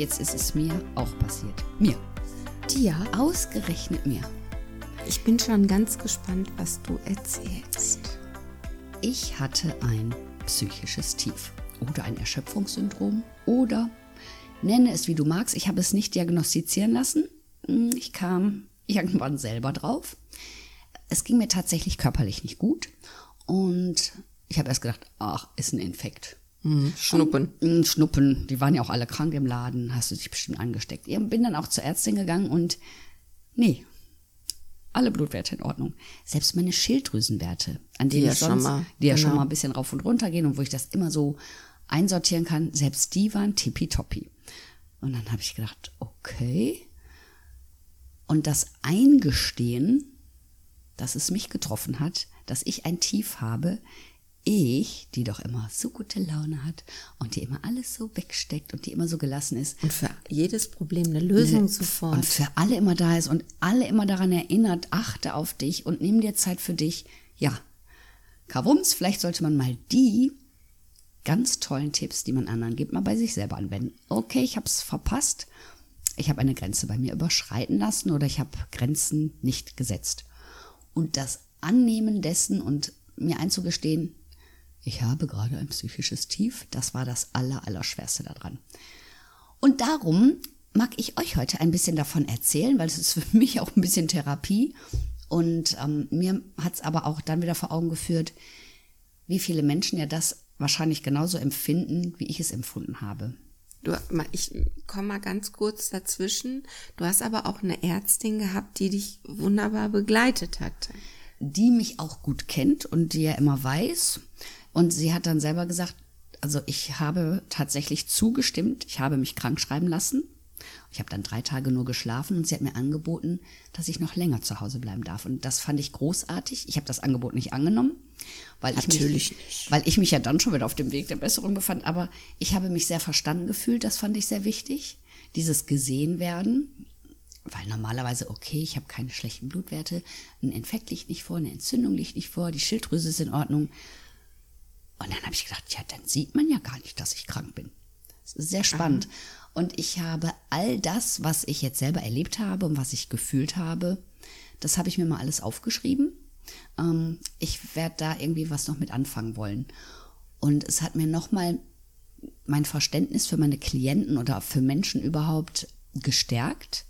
Jetzt ist es mir auch passiert. Mir. Dir, ausgerechnet mir. Ich bin schon ganz gespannt, was du erzählst. Ich hatte ein psychisches Tief oder ein Erschöpfungssyndrom oder nenne es wie du magst. Ich habe es nicht diagnostizieren lassen. Hm, ich kam irgendwann selber drauf. Es ging mir tatsächlich körperlich nicht gut und ich habe erst gedacht, ach, ist ein Infekt. Mhm. Schnuppen. Und, Schnuppen, die waren ja auch alle krank im Laden, hast du dich bestimmt angesteckt. Ich bin dann auch zur Ärztin gegangen und nee, alle Blutwerte in Ordnung. Selbst meine Schilddrüsenwerte, an denen die ja sonst, mal, die ja genau. schon mal ein bisschen rauf und runter gehen und wo ich das immer so einsortieren kann, selbst die waren tippitoppi. Und dann habe ich gedacht, okay. Und das Eingestehen, dass es mich getroffen hat, dass ich ein Tief habe, ich, die doch immer so gute Laune hat und die immer alles so wegsteckt und die immer so gelassen ist. Und für jedes Problem eine Lösung sofort. Und für alle immer da ist und alle immer daran erinnert, achte auf dich und nimm dir Zeit für dich. Ja, Kavums, vielleicht sollte man mal die ganz tollen Tipps, die man anderen gibt, mal bei sich selber anwenden. Okay, ich habe es verpasst. Ich habe eine Grenze bei mir überschreiten lassen oder ich habe Grenzen nicht gesetzt. Und das Annehmen dessen und mir einzugestehen, ich habe gerade ein psychisches Tief, das war das Aller, Allerschwerste daran. Und darum mag ich euch heute ein bisschen davon erzählen, weil es ist für mich auch ein bisschen Therapie. Und ähm, mir hat es aber auch dann wieder vor Augen geführt, wie viele Menschen ja das wahrscheinlich genauso empfinden, wie ich es empfunden habe. Du, ich komme mal ganz kurz dazwischen. Du hast aber auch eine Ärztin gehabt, die dich wunderbar begleitet hat. Die mich auch gut kennt und die ja immer weiß. Und sie hat dann selber gesagt, also ich habe tatsächlich zugestimmt, ich habe mich krank schreiben lassen. Ich habe dann drei Tage nur geschlafen und sie hat mir angeboten, dass ich noch länger zu Hause bleiben darf. Und das fand ich großartig. Ich habe das Angebot nicht angenommen, weil Natürlich ich mich, nicht. weil ich mich ja dann schon wieder auf dem Weg der Besserung befand. Aber ich habe mich sehr verstanden gefühlt. Das fand ich sehr wichtig. Dieses gesehen werden, weil normalerweise okay, ich habe keine schlechten Blutwerte, ein Infekt liegt nicht vor, eine Entzündung liegt nicht vor, die Schilddrüse ist in Ordnung. Und dann habe ich gedacht, ja, dann sieht man ja gar nicht, dass ich krank bin. Das ist sehr spannend. Aha. Und ich habe all das, was ich jetzt selber erlebt habe und was ich gefühlt habe, das habe ich mir mal alles aufgeschrieben. Ähm, ich werde da irgendwie was noch mit anfangen wollen. Und es hat mir nochmal mein Verständnis für meine Klienten oder für Menschen überhaupt gestärkt,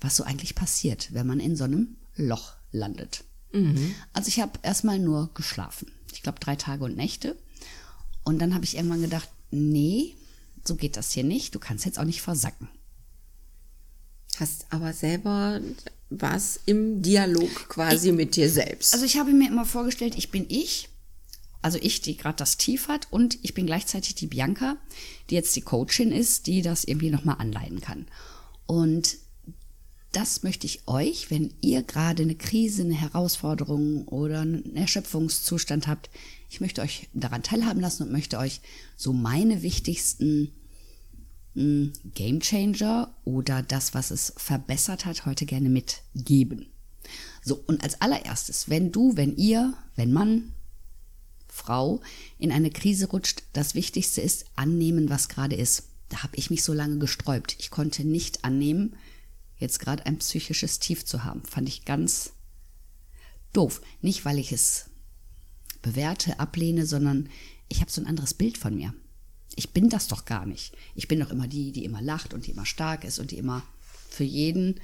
was so eigentlich passiert, wenn man in so einem Loch landet. Mhm. Also ich habe erstmal nur geschlafen. Ich glaube drei Tage und Nächte. Und dann habe ich irgendwann gedacht, nee, so geht das hier nicht. Du kannst jetzt auch nicht versacken. Hast aber selber was im Dialog quasi ich, mit dir selbst. Also ich habe mir immer vorgestellt, ich bin ich, also ich, die gerade das Tief hat, und ich bin gleichzeitig die Bianca, die jetzt die Coachin ist, die das irgendwie nochmal anleiten kann. Und das möchte ich euch, wenn ihr gerade eine Krise, eine Herausforderung oder einen Erschöpfungszustand habt, ich möchte euch daran teilhaben lassen und möchte euch so meine wichtigsten mh, Game Changer oder das, was es verbessert hat, heute gerne mitgeben. So, und als allererstes, wenn du, wenn ihr, wenn Mann, Frau in eine Krise rutscht, das Wichtigste ist annehmen, was gerade ist. Da habe ich mich so lange gesträubt. Ich konnte nicht annehmen, jetzt gerade ein psychisches Tief zu haben. Fand ich ganz doof. Nicht, weil ich es bewerte, ablehne, sondern ich habe so ein anderes Bild von mir. Ich bin das doch gar nicht. Ich bin doch immer die, die immer lacht und die immer stark ist und die immer für jeden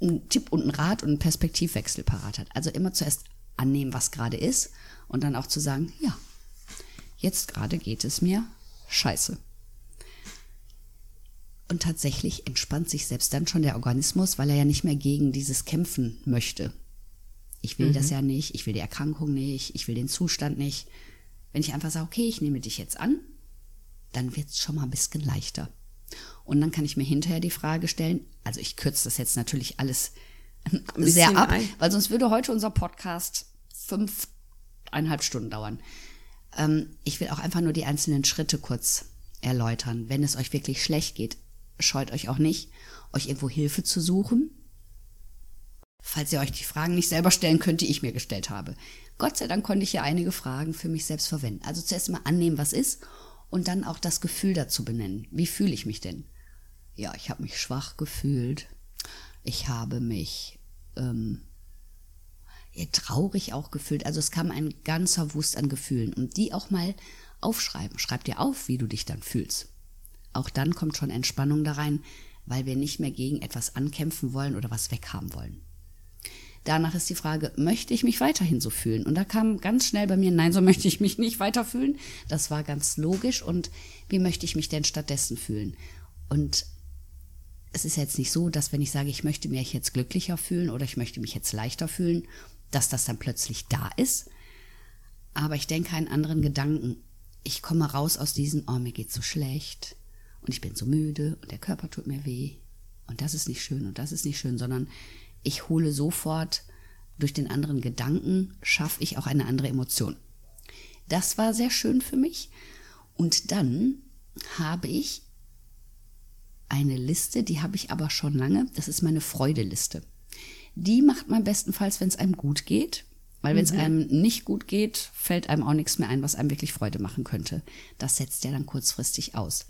einen Tipp und einen Rat und einen Perspektivwechsel parat hat. Also immer zuerst annehmen, was gerade ist und dann auch zu sagen, ja, jetzt gerade geht es mir scheiße. Und tatsächlich entspannt sich selbst dann schon der Organismus, weil er ja nicht mehr gegen dieses kämpfen möchte. Ich will mhm. das ja nicht, ich will die Erkrankung nicht, ich will den Zustand nicht. Wenn ich einfach sage, okay, ich nehme dich jetzt an, dann wird es schon mal ein bisschen leichter. Und dann kann ich mir hinterher die Frage stellen, also ich kürze das jetzt natürlich alles sehr ab, ein. weil sonst würde heute unser Podcast fünfeinhalb Stunden dauern. Ähm, ich will auch einfach nur die einzelnen Schritte kurz erläutern. Wenn es euch wirklich schlecht geht, scheut euch auch nicht, euch irgendwo Hilfe zu suchen. Falls ihr euch die Fragen nicht selber stellen könnt, die ich mir gestellt habe. Gott sei Dank konnte ich ja einige Fragen für mich selbst verwenden. Also zuerst mal annehmen, was ist und dann auch das Gefühl dazu benennen. Wie fühle ich mich denn? Ja, ich habe mich schwach gefühlt. Ich habe mich ähm, traurig auch gefühlt. Also es kam ein ganzer Wust an Gefühlen. Und die auch mal aufschreiben. Schreib dir auf, wie du dich dann fühlst. Auch dann kommt schon Entspannung da rein, weil wir nicht mehr gegen etwas ankämpfen wollen oder was weghaben wollen. Danach ist die Frage, möchte ich mich weiterhin so fühlen? Und da kam ganz schnell bei mir, nein, so möchte ich mich nicht weiter fühlen. Das war ganz logisch. Und wie möchte ich mich denn stattdessen fühlen? Und es ist jetzt nicht so, dass wenn ich sage, ich möchte mich jetzt glücklicher fühlen oder ich möchte mich jetzt leichter fühlen, dass das dann plötzlich da ist. Aber ich denke einen anderen Gedanken. Ich komme raus aus diesem, oh, mir geht's so schlecht und ich bin so müde und der Körper tut mir weh und das ist nicht schön und das ist nicht schön, sondern ich hole sofort durch den anderen Gedanken, schaffe ich auch eine andere Emotion. Das war sehr schön für mich. Und dann habe ich eine Liste, die habe ich aber schon lange. Das ist meine Freudeliste. Die macht man bestenfalls, wenn es einem gut geht. Weil wenn es mhm. einem nicht gut geht, fällt einem auch nichts mehr ein, was einem wirklich Freude machen könnte. Das setzt ja dann kurzfristig aus.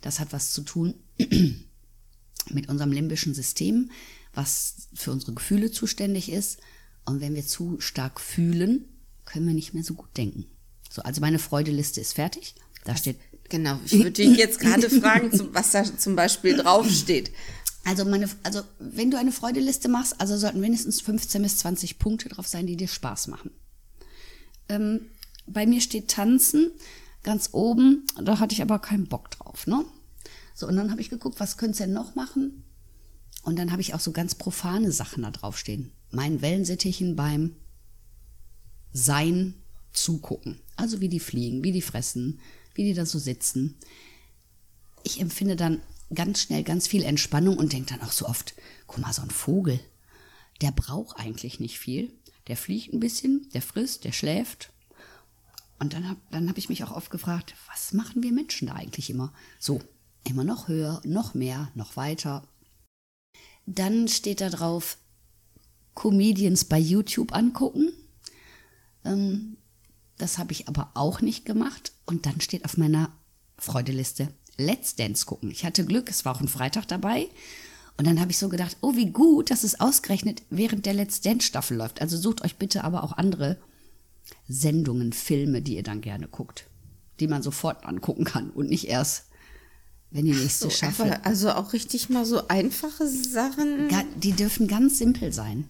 Das hat was zu tun mit unserem limbischen System was für unsere Gefühle zuständig ist. Und wenn wir zu stark fühlen, können wir nicht mehr so gut denken. So, also meine Freudeliste ist fertig. Da steht. Genau, ich würde dich jetzt gerade fragen, was da zum Beispiel draufsteht. Also meine, also wenn du eine Freudeliste machst, also sollten mindestens 15 bis 20 Punkte drauf sein, die dir Spaß machen. Ähm, bei mir steht Tanzen ganz oben, da hatte ich aber keinen Bock drauf, ne? So, und dann habe ich geguckt, was könntest du denn noch machen? Und dann habe ich auch so ganz profane Sachen da draufstehen. Mein Wellensittichen beim Sein zugucken. Also wie die fliegen, wie die fressen, wie die da so sitzen. Ich empfinde dann ganz schnell ganz viel Entspannung und denke dann auch so oft, guck mal, so ein Vogel, der braucht eigentlich nicht viel. Der fliegt ein bisschen, der frisst, der schläft. Und dann habe dann hab ich mich auch oft gefragt, was machen wir Menschen da eigentlich immer? So, immer noch höher, noch mehr, noch weiter. Dann steht da drauf, Comedians bei YouTube angucken. Ähm, das habe ich aber auch nicht gemacht. Und dann steht auf meiner Freudeliste Let's Dance gucken. Ich hatte Glück, es war auch ein Freitag dabei. Und dann habe ich so gedacht, oh, wie gut, dass es ausgerechnet während der Let's Dance Staffel läuft. Also sucht euch bitte aber auch andere Sendungen, Filme, die ihr dann gerne guckt, die man sofort angucken kann und nicht erst wenn die nächste so, Staffel. Also auch richtig mal so einfache Sachen. Die dürfen ganz simpel sein.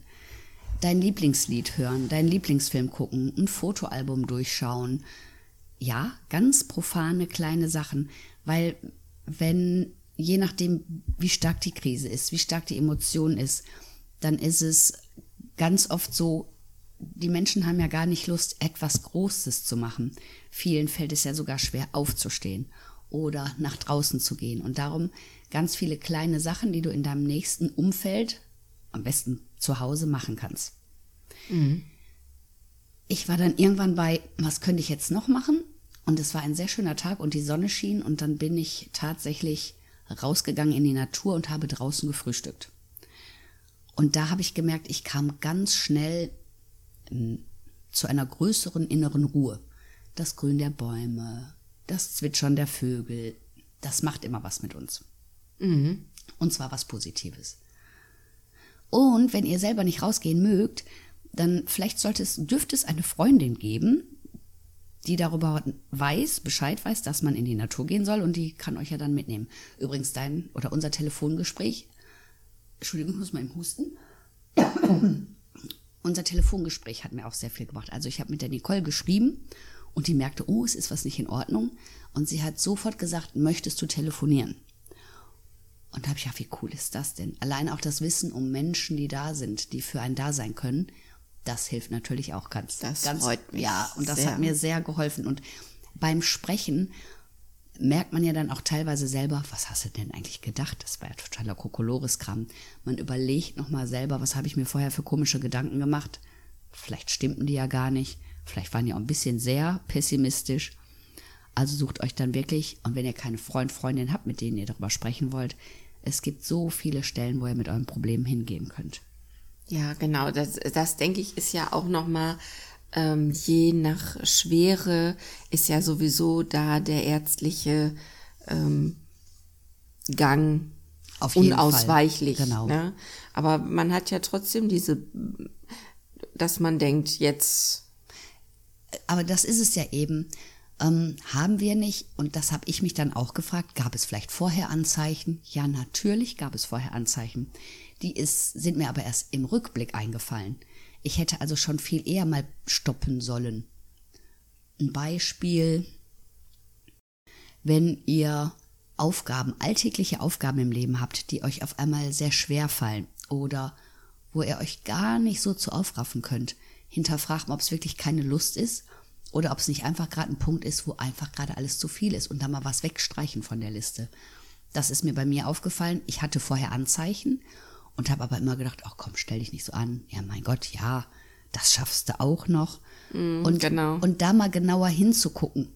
Dein Lieblingslied hören, deinen Lieblingsfilm gucken, ein Fotoalbum durchschauen. Ja, ganz profane kleine Sachen. Weil wenn, je nachdem, wie stark die Krise ist, wie stark die Emotion ist, dann ist es ganz oft so, die Menschen haben ja gar nicht Lust, etwas Großes zu machen. Vielen fällt es ja sogar schwer aufzustehen oder nach draußen zu gehen. Und darum ganz viele kleine Sachen, die du in deinem nächsten Umfeld, am besten zu Hause, machen kannst. Mhm. Ich war dann irgendwann bei, was könnte ich jetzt noch machen? Und es war ein sehr schöner Tag und die Sonne schien und dann bin ich tatsächlich rausgegangen in die Natur und habe draußen gefrühstückt. Und da habe ich gemerkt, ich kam ganz schnell hm, zu einer größeren inneren Ruhe. Das Grün der Bäume, das Zwitschern der Vögel, das macht immer was mit uns. Mhm. Und zwar was Positives. Und wenn ihr selber nicht rausgehen mögt, dann vielleicht sollte es, dürfte es eine Freundin geben, die darüber weiß, Bescheid weiß, dass man in die Natur gehen soll und die kann euch ja dann mitnehmen. Übrigens dein oder unser Telefongespräch, Entschuldigung, ich muss mal im Husten. unser Telefongespräch hat mir auch sehr viel gemacht. Also ich habe mit der Nicole geschrieben und die merkte, oh, es ist was nicht in Ordnung. Und sie hat sofort gesagt, möchtest du telefonieren? Und da habe ich gedacht, wie cool ist das denn? Allein auch das Wissen um Menschen, die da sind, die für einen da sein können, das hilft natürlich auch ganz. Das ganz, freut mich. Ja, und das sehr. hat mir sehr geholfen. Und beim Sprechen merkt man ja dann auch teilweise selber, was hast du denn eigentlich gedacht? Das war ja totaler Kokolores-Kram. Man überlegt nochmal selber, was habe ich mir vorher für komische Gedanken gemacht? Vielleicht stimmten die ja gar nicht. Vielleicht waren die auch ein bisschen sehr pessimistisch. Also sucht euch dann wirklich, und wenn ihr keine Freund, Freundin habt, mit denen ihr darüber sprechen wollt, es gibt so viele Stellen, wo ihr mit euren Problemen hingehen könnt. Ja, genau. Das, das denke ich, ist ja auch nochmal, ähm, je nach Schwere ist ja sowieso da der ärztliche ähm, Gang Auf jeden unausweichlich. Fall. Genau. Ne? Aber man hat ja trotzdem diese, dass man denkt, jetzt. Aber das ist es ja eben. Ähm, haben wir nicht, und das habe ich mich dann auch gefragt, gab es vielleicht vorher Anzeichen? Ja, natürlich gab es vorher Anzeichen. Die ist, sind mir aber erst im Rückblick eingefallen. Ich hätte also schon viel eher mal stoppen sollen. Ein Beispiel, wenn ihr Aufgaben, alltägliche Aufgaben im Leben habt, die euch auf einmal sehr schwer fallen oder wo ihr euch gar nicht so zu aufraffen könnt, hinterfragt mal, ob es wirklich keine Lust ist oder ob es nicht einfach gerade ein Punkt ist, wo einfach gerade alles zu viel ist und da mal was wegstreichen von der Liste. Das ist mir bei mir aufgefallen. Ich hatte vorher Anzeichen und habe aber immer gedacht, ach komm, stell dich nicht so an. Ja, mein Gott, ja, das schaffst du auch noch. Mm, und, genau. und da mal genauer hinzugucken.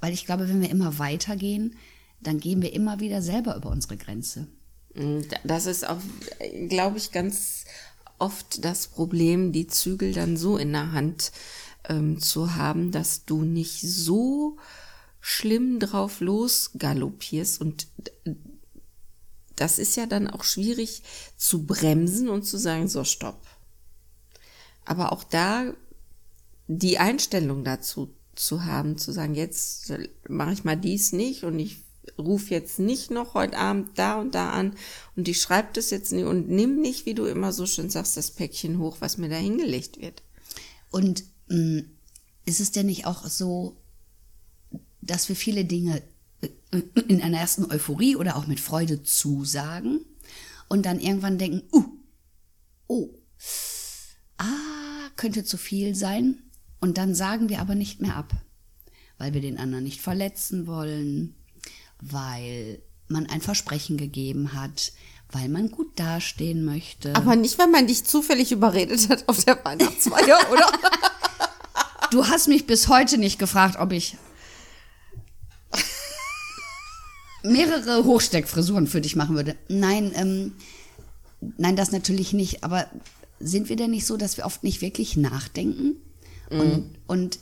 Weil ich glaube, wenn wir immer weitergehen, dann gehen wir immer wieder selber über unsere Grenze. Mm, das ist auch, glaube ich, ganz oft das Problem, die Zügel dann so in der Hand ähm, zu haben, dass du nicht so schlimm drauf losgaloppierst und das ist ja dann auch schwierig zu bremsen und zu sagen, so stopp. Aber auch da die Einstellung dazu zu haben, zu sagen, jetzt mache ich mal dies nicht und ich rufe jetzt nicht noch heute Abend da und da an und ich schreibe das jetzt nicht und nimm nicht, wie du immer so schön sagst, das Päckchen hoch, was mir da hingelegt wird. Und mh, mm, ist es denn nicht auch so, dass wir viele Dinge in einer ersten Euphorie oder auch mit Freude zusagen und dann irgendwann denken, uh, oh, ah, könnte zu viel sein. Und dann sagen wir aber nicht mehr ab, weil wir den anderen nicht verletzen wollen, weil man ein Versprechen gegeben hat, weil man gut dastehen möchte. Aber nicht, weil man dich zufällig überredet hat auf der Weihnachtsfeier, oder? du hast mich bis heute nicht gefragt, ob ich mehrere Hochsteckfrisuren für dich machen würde. Nein, ähm, nein, das natürlich nicht. Aber sind wir denn nicht so, dass wir oft nicht wirklich nachdenken? Mhm. Und, und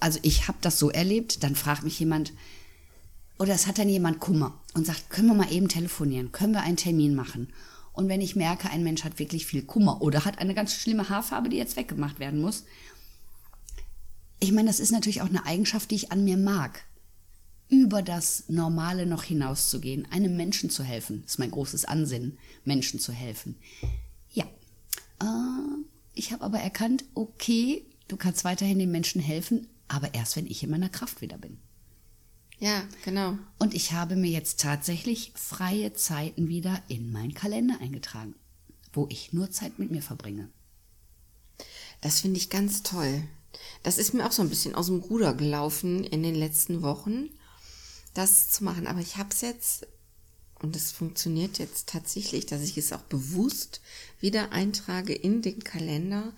also ich habe das so erlebt, dann fragt mich jemand, oder es hat dann jemand Kummer und sagt, können wir mal eben telefonieren, können wir einen Termin machen? Und wenn ich merke, ein Mensch hat wirklich viel Kummer oder hat eine ganz schlimme Haarfarbe, die jetzt weggemacht werden muss, ich meine, das ist natürlich auch eine Eigenschaft, die ich an mir mag über das Normale noch hinauszugehen, einem Menschen zu helfen. Ist mein großes Ansinnen, Menschen zu helfen. Ja, äh, ich habe aber erkannt, okay, du kannst weiterhin den Menschen helfen, aber erst, wenn ich in meiner Kraft wieder bin. Ja, genau. Und ich habe mir jetzt tatsächlich freie Zeiten wieder in meinen Kalender eingetragen, wo ich nur Zeit mit mir verbringe. Das finde ich ganz toll. Das ist mir auch so ein bisschen aus dem Ruder gelaufen in den letzten Wochen das zu machen. Aber ich habe es jetzt, und es funktioniert jetzt tatsächlich, dass ich es auch bewusst wieder eintrage in den Kalender,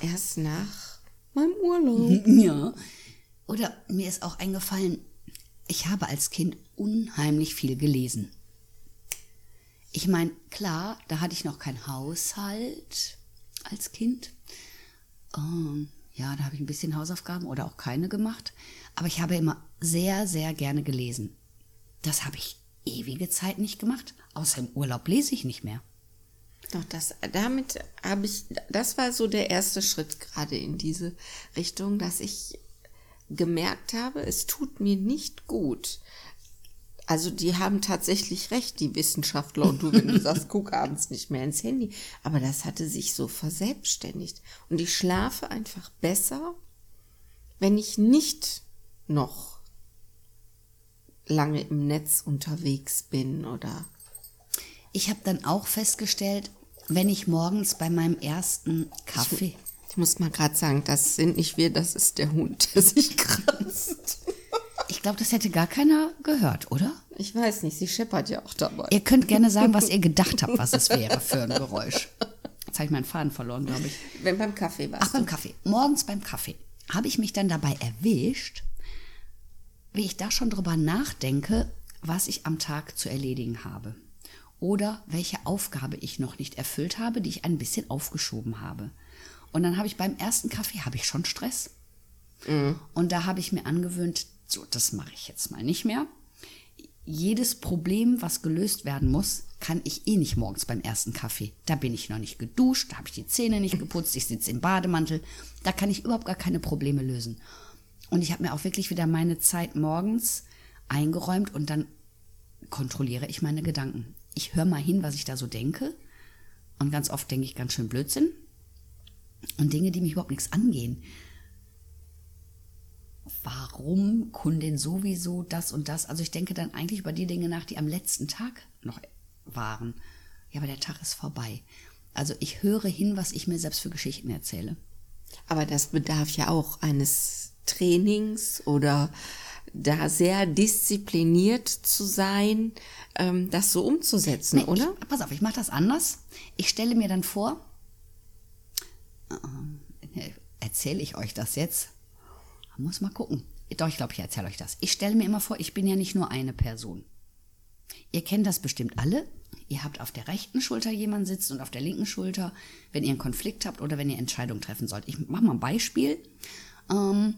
erst nach meinem Urlaub. Ja. Oder mir ist auch eingefallen, ich habe als Kind unheimlich viel gelesen. Ich meine, klar, da hatte ich noch keinen Haushalt als Kind. Ähm, ja, da habe ich ein bisschen Hausaufgaben oder auch keine gemacht. Aber ich habe immer sehr, sehr gerne gelesen. Das habe ich ewige Zeit nicht gemacht. Außer im Urlaub lese ich nicht mehr. Doch, das, damit habe ich, das war so der erste Schritt gerade in diese Richtung, dass ich gemerkt habe, es tut mir nicht gut. Also die haben tatsächlich recht, die Wissenschaftler und du, wenn du sagst, guck abends nicht mehr ins Handy. Aber das hatte sich so verselbstständigt. Und ich schlafe einfach besser, wenn ich nicht noch lange im Netz unterwegs bin oder. Ich habe dann auch festgestellt, wenn ich morgens bei meinem ersten Kaffee. Ich, muss mal gerade sagen, das sind nicht wir, das ist der Hund, der sich kratzt. Ich glaube, das hätte gar keiner gehört, oder? Ich weiß nicht, sie scheppert ja auch dabei. Ihr könnt gerne sagen, was ihr gedacht habt, was es wäre für ein Geräusch. Jetzt habe ich meinen Faden verloren, glaube ich. Wenn beim Kaffee warst Ach, beim Kaffee. Morgens beim Kaffee habe ich mich dann dabei erwischt, wie ich da schon drüber nachdenke, was ich am Tag zu erledigen habe. Oder welche Aufgabe ich noch nicht erfüllt habe, die ich ein bisschen aufgeschoben habe. Und dann habe ich beim ersten Kaffee habe ich schon Stress. Mhm. Und da habe ich mir angewöhnt, so, das mache ich jetzt mal nicht mehr. Jedes Problem, was gelöst werden muss, kann ich eh nicht morgens beim ersten Kaffee. Da bin ich noch nicht geduscht, da habe ich die Zähne nicht geputzt, ich sitze im Bademantel. Da kann ich überhaupt gar keine Probleme lösen. Und ich habe mir auch wirklich wieder meine Zeit morgens eingeräumt und dann kontrolliere ich meine Gedanken. Ich höre mal hin, was ich da so denke. Und ganz oft denke ich ganz schön Blödsinn. Und Dinge, die mich überhaupt nichts angehen warum Kundin sowieso das und das. Also ich denke dann eigentlich über die Dinge nach, die am letzten Tag noch waren. Ja, aber der Tag ist vorbei. Also ich höre hin, was ich mir selbst für Geschichten erzähle. Aber das bedarf ja auch eines Trainings oder da sehr diszipliniert zu sein, ähm, das so umzusetzen, nee, oder? Ich, pass auf, ich mache das anders. Ich stelle mir dann vor, erzähle ich euch das jetzt? Muss mal gucken. Doch, ich glaube, ich erzähle euch das. Ich stelle mir immer vor, ich bin ja nicht nur eine Person. Ihr kennt das bestimmt alle. Ihr habt auf der rechten Schulter jemanden sitzen und auf der linken Schulter, wenn ihr einen Konflikt habt oder wenn ihr Entscheidungen treffen sollt. Ich mache mal ein Beispiel. Ähm,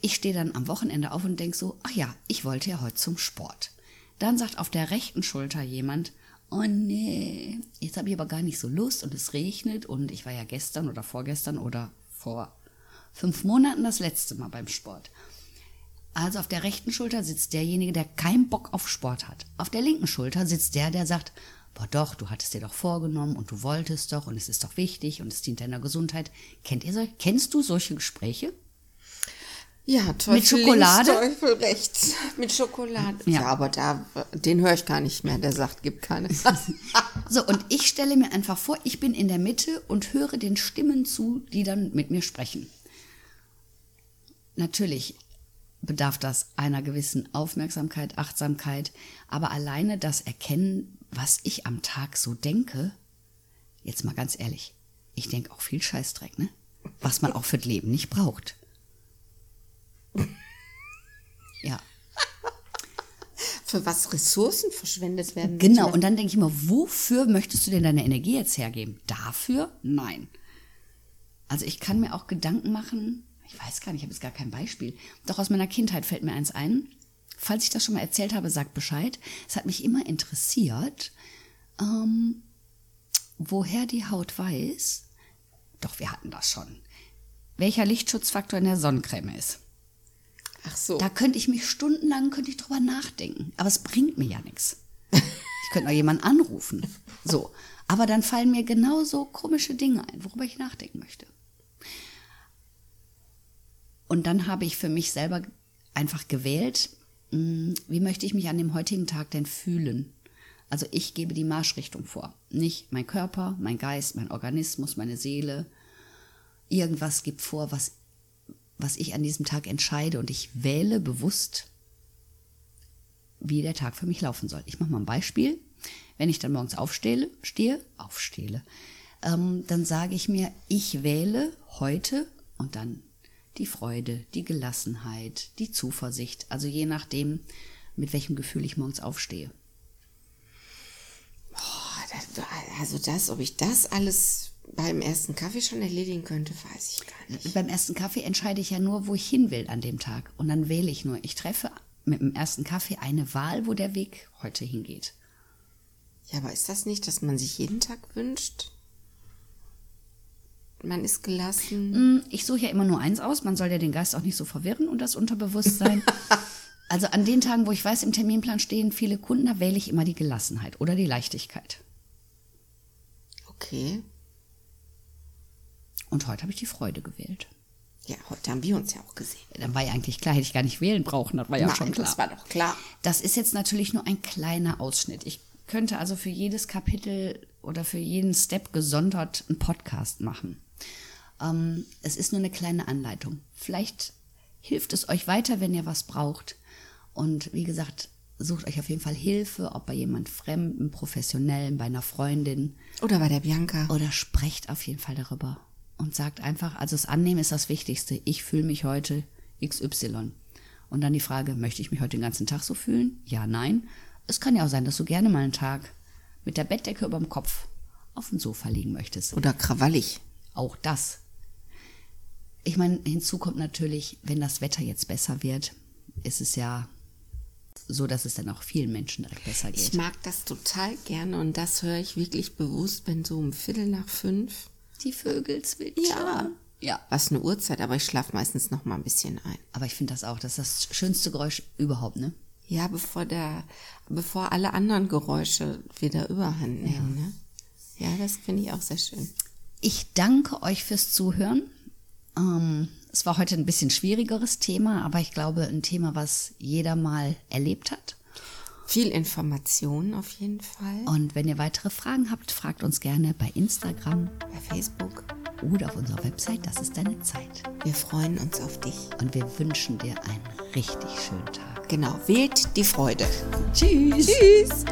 ich stehe dann am Wochenende auf und denke so, ach ja, ich wollte ja heute zum Sport. Dann sagt auf der rechten Schulter jemand, oh nee, jetzt habe ich aber gar nicht so Lust und es regnet und ich war ja gestern oder vorgestern oder vor fünf Monaten das letzte Mal beim Sport. Also auf der rechten Schulter sitzt derjenige, der keinen Bock auf Sport hat. Auf der linken Schulter sitzt der, der sagt, boah doch, du hattest dir doch vorgenommen und du wolltest doch und es ist doch wichtig und es dient deiner Gesundheit. Kennt ihr so, kennst du solche Gespräche? Ja, Teufel Mit Schokolade? Links, Teufel rechts. Mit Schokolade. Ja. ja, aber da, den höre ich gar nicht mehr. Der sagt, gibt keine. so, und ich stelle mir einfach vor, ich bin in der Mitte und höre den Stimmen zu, die dann mit mir sprechen. Natürlich bedarf das einer gewissen Aufmerksamkeit, Achtsamkeit, aber alleine das Erkennen, was ich am Tag so denke, jetzt mal ganz ehrlich, ich denke auch viel Scheißdreck, ne? Was man auch für das Leben nicht braucht. Ja. Für was Ressourcen verschwendet werden. Genau, und dann denke ich immer, wofür möchtest du denn deine Energie jetzt hergeben? Dafür? Nein. Also ich kann mir auch Gedanken machen, ich weiß gar nicht, ich habe jetzt gar kein Beispiel. Doch aus meiner Kindheit fällt mir eins ein. Falls ich das schon mal erzählt habe, sagt Bescheid. Es hat mich immer interessiert, ähm, woher die Haut weiß. Doch, wir hatten das schon. Welcher Lichtschutzfaktor in der Sonnencreme ist. Ach so. Da könnte ich mich stundenlang könnte ich drüber nachdenken. Aber es bringt mir ja nichts. Ich könnte noch jemanden anrufen. So. Aber dann fallen mir genauso komische Dinge ein, worüber ich nachdenken möchte. Und dann habe ich für mich selber einfach gewählt, hm, wie möchte ich mich an dem heutigen Tag denn fühlen? Also ich gebe die Marschrichtung vor. Nicht mein Körper, mein Geist, mein Organismus, meine Seele. Irgendwas gibt vor, was, was ich an diesem Tag entscheide und ich wähle bewusst, wie der Tag für mich laufen soll. Ich mache mal ein Beispiel. Wenn ich dann morgens aufstehe, stehe, aufstehe, ähm, dann sage ich mir, ich wähle heute und dann die Freude, die Gelassenheit, die Zuversicht, also je nachdem, mit welchem Gefühl ich morgens aufstehe. also das, ob ich das alles beim ersten Kaffee schon erledigen könnte, weiß ich gar nicht. Beim ersten Kaffee entscheide ich ja nur, wo ich hin will an dem Tag. Und dann wähle ich nur. Ich treffe mit dem ersten Kaffee eine Wahl, wo der Weg heute hingeht. Ja, aber ist das nicht, dass man sich jeden Tag wünscht? man ist gelassen. Mm, ich suche ja immer nur eins aus. Man soll ja den Geist auch nicht so verwirren und das Unterbewusstsein. also an den Tagen, wo ich weiß, im Terminplan stehen viele Kunden, da wähle ich immer die Gelassenheit oder die Leichtigkeit. Okay. Und heute habe ich die Freude gewählt. Ja, heute haben wir uns ja auch gesehen. Dann war ja eigentlich klar, hätte ich gar nicht wählen brauchen, das war ja Nein, schon klar. Das war doch klar. Das ist jetzt natürlich nur ein kleiner Ausschnitt. Ich könnte also für jedes Kapitel oder für jeden Step gesondert einen Podcast machen. Ähm, es ist nur eine kleine Anleitung. Vielleicht hilft es euch weiter, wenn ihr was braucht. Und wie gesagt, sucht euch auf jeden Fall Hilfe, ob bei jemand Fremden, Professionellen, bei einer Freundin. Oder bei der Bianca. Oder sprecht auf jeden Fall darüber. Und sagt einfach, also das Annehmen ist das Wichtigste. Ich fühle mich heute XY. Und dann die Frage, möchte ich mich heute den ganzen Tag so fühlen? Ja, nein. Es kann ja auch sein, dass du gerne mal einen Tag mit der Bettdecke über dem Kopf auf dem Sofa liegen möchtest. Oder krawallig. Auch das. Ich meine, hinzu kommt natürlich, wenn das Wetter jetzt besser wird, ist es ja so, dass es dann auch vielen Menschen direkt besser geht. Ich mag das total gerne und das höre ich wirklich bewusst, wenn so um Viertel nach fünf. Die Vögel zwitschern. Ja. Ja. Was eine Uhrzeit, aber ich schlafe meistens noch mal ein bisschen ein. Aber ich finde das auch, das ist das schönste Geräusch überhaupt, ne? Ja, bevor der, bevor alle anderen Geräusche wieder überhand nehmen, ja. ne? Ja, das finde ich auch sehr schön. Ich danke euch fürs Zuhören. Ähm, es war heute ein bisschen schwierigeres Thema, aber ich glaube ein Thema, was jeder mal erlebt hat. Viel Information auf jeden Fall. Und wenn ihr weitere Fragen habt, fragt uns gerne bei Instagram, bei Facebook oder auf unserer Website. Das ist deine Zeit. Wir freuen uns auf dich. Und wir wünschen dir einen richtig schönen Tag. Genau, wählt die Freude. Tschüss. Tschüss.